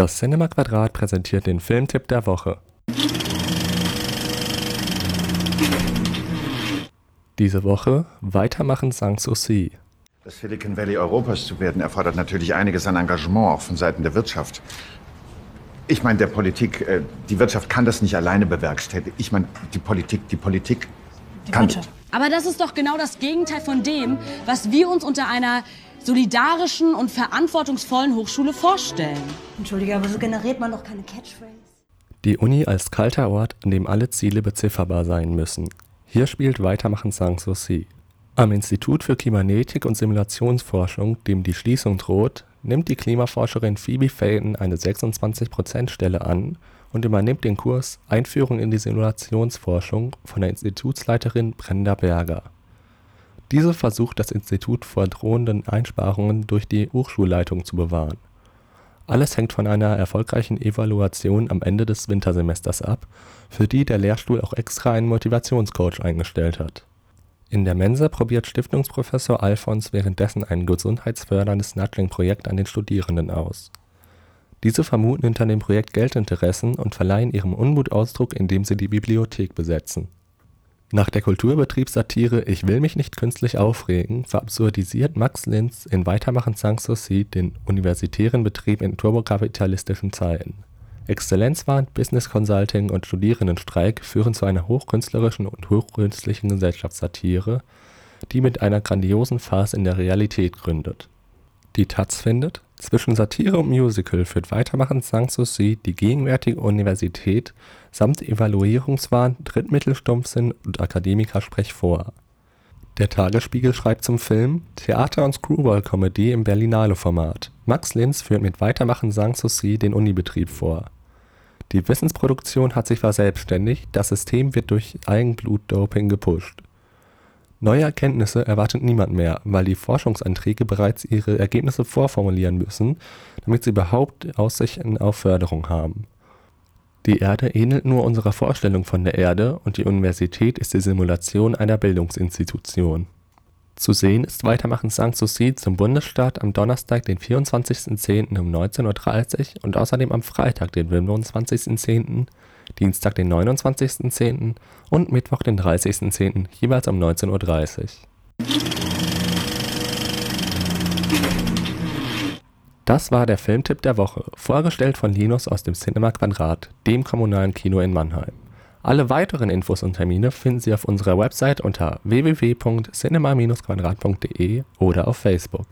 Das Cinema Quadrat präsentiert den Filmtipp der Woche. Diese Woche Weitermachen Sanssouci. Das Silicon Valley Europas zu werden, erfordert natürlich einiges an Engagement, auch von Seiten der Wirtschaft. Ich meine, der Politik, äh, die Wirtschaft kann das nicht alleine bewerkstelligen. Ich meine, die Politik, die Politik Die kann. Wirtschaft. Aber das ist doch genau das Gegenteil von dem, was wir uns unter einer solidarischen und verantwortungsvollen Hochschule vorstellen. Entschuldige, aber so generiert man doch keine Catchphrase. Die Uni als kalter Ort, an dem alle Ziele bezifferbar sein müssen. Hier spielt Weitermachen Sanssouci. Am Institut für Kybernetik und Simulationsforschung, dem die Schließung droht, nimmt die Klimaforscherin Phoebe Felton eine 26%-Stelle an und übernimmt den Kurs Einführung in die Simulationsforschung von der Institutsleiterin Brenda Berger. Diese versucht das Institut vor drohenden Einsparungen durch die Hochschulleitung zu bewahren. Alles hängt von einer erfolgreichen Evaluation am Ende des Wintersemesters ab, für die der Lehrstuhl auch extra einen Motivationscoach eingestellt hat. In der Mensa probiert Stiftungsprofessor Alfons währenddessen ein gesundheitsförderndes Nudging-Projekt an den Studierenden aus. Diese vermuten hinter dem Projekt Geldinteressen und verleihen ihrem Unmut Ausdruck, indem sie die Bibliothek besetzen. Nach der Kulturbetriebssatire Ich will mich nicht künstlich aufregen verabsurdisiert Max Linz in Weitermachen Sanssouci den universitären Betrieb in turbokapitalistischen Zeiten. Exzellenzwahn, Business Consulting und Studierendenstreik führen zu einer hochkünstlerischen und hochkünstlichen Gesellschaftssatire, die mit einer grandiosen Farce in der Realität gründet. Die Taz findet, zwischen Satire und Musical führt Weitermachen Sanssouci die gegenwärtige Universität samt Evaluierungswahn, Drittmittelstumpfsinn und Akademikersprech vor. Der Tagesspiegel schreibt zum Film Theater- und Screwball-Comedy im Berlinale-Format. Max Linz führt mit Weitermachen Sanssouci den Unibetrieb vor. Die Wissensproduktion hat sich verselbstständigt, das System wird durch Eigenblut-Doping gepusht. Neue Erkenntnisse erwartet niemand mehr, weil die Forschungsanträge bereits ihre Ergebnisse vorformulieren müssen, damit sie überhaupt Aussichten auf Förderung haben. Die Erde ähnelt nur unserer Vorstellung von der Erde und die Universität ist die Simulation einer Bildungsinstitution. Zu sehen ist Weitermachen Sanssouci zum Bundesstaat am Donnerstag, den 24.10. um 19.30 Uhr und außerdem am Freitag, den 25.10., Dienstag, den 29.10. und Mittwoch, den 30.10. jeweils um 19.30 Uhr. Das war der Filmtipp der Woche, vorgestellt von Linus aus dem Cinema Quadrat, dem kommunalen Kino in Mannheim. Alle weiteren Infos und Termine finden Sie auf unserer Website unter www.cinema-quadrat.de oder auf Facebook.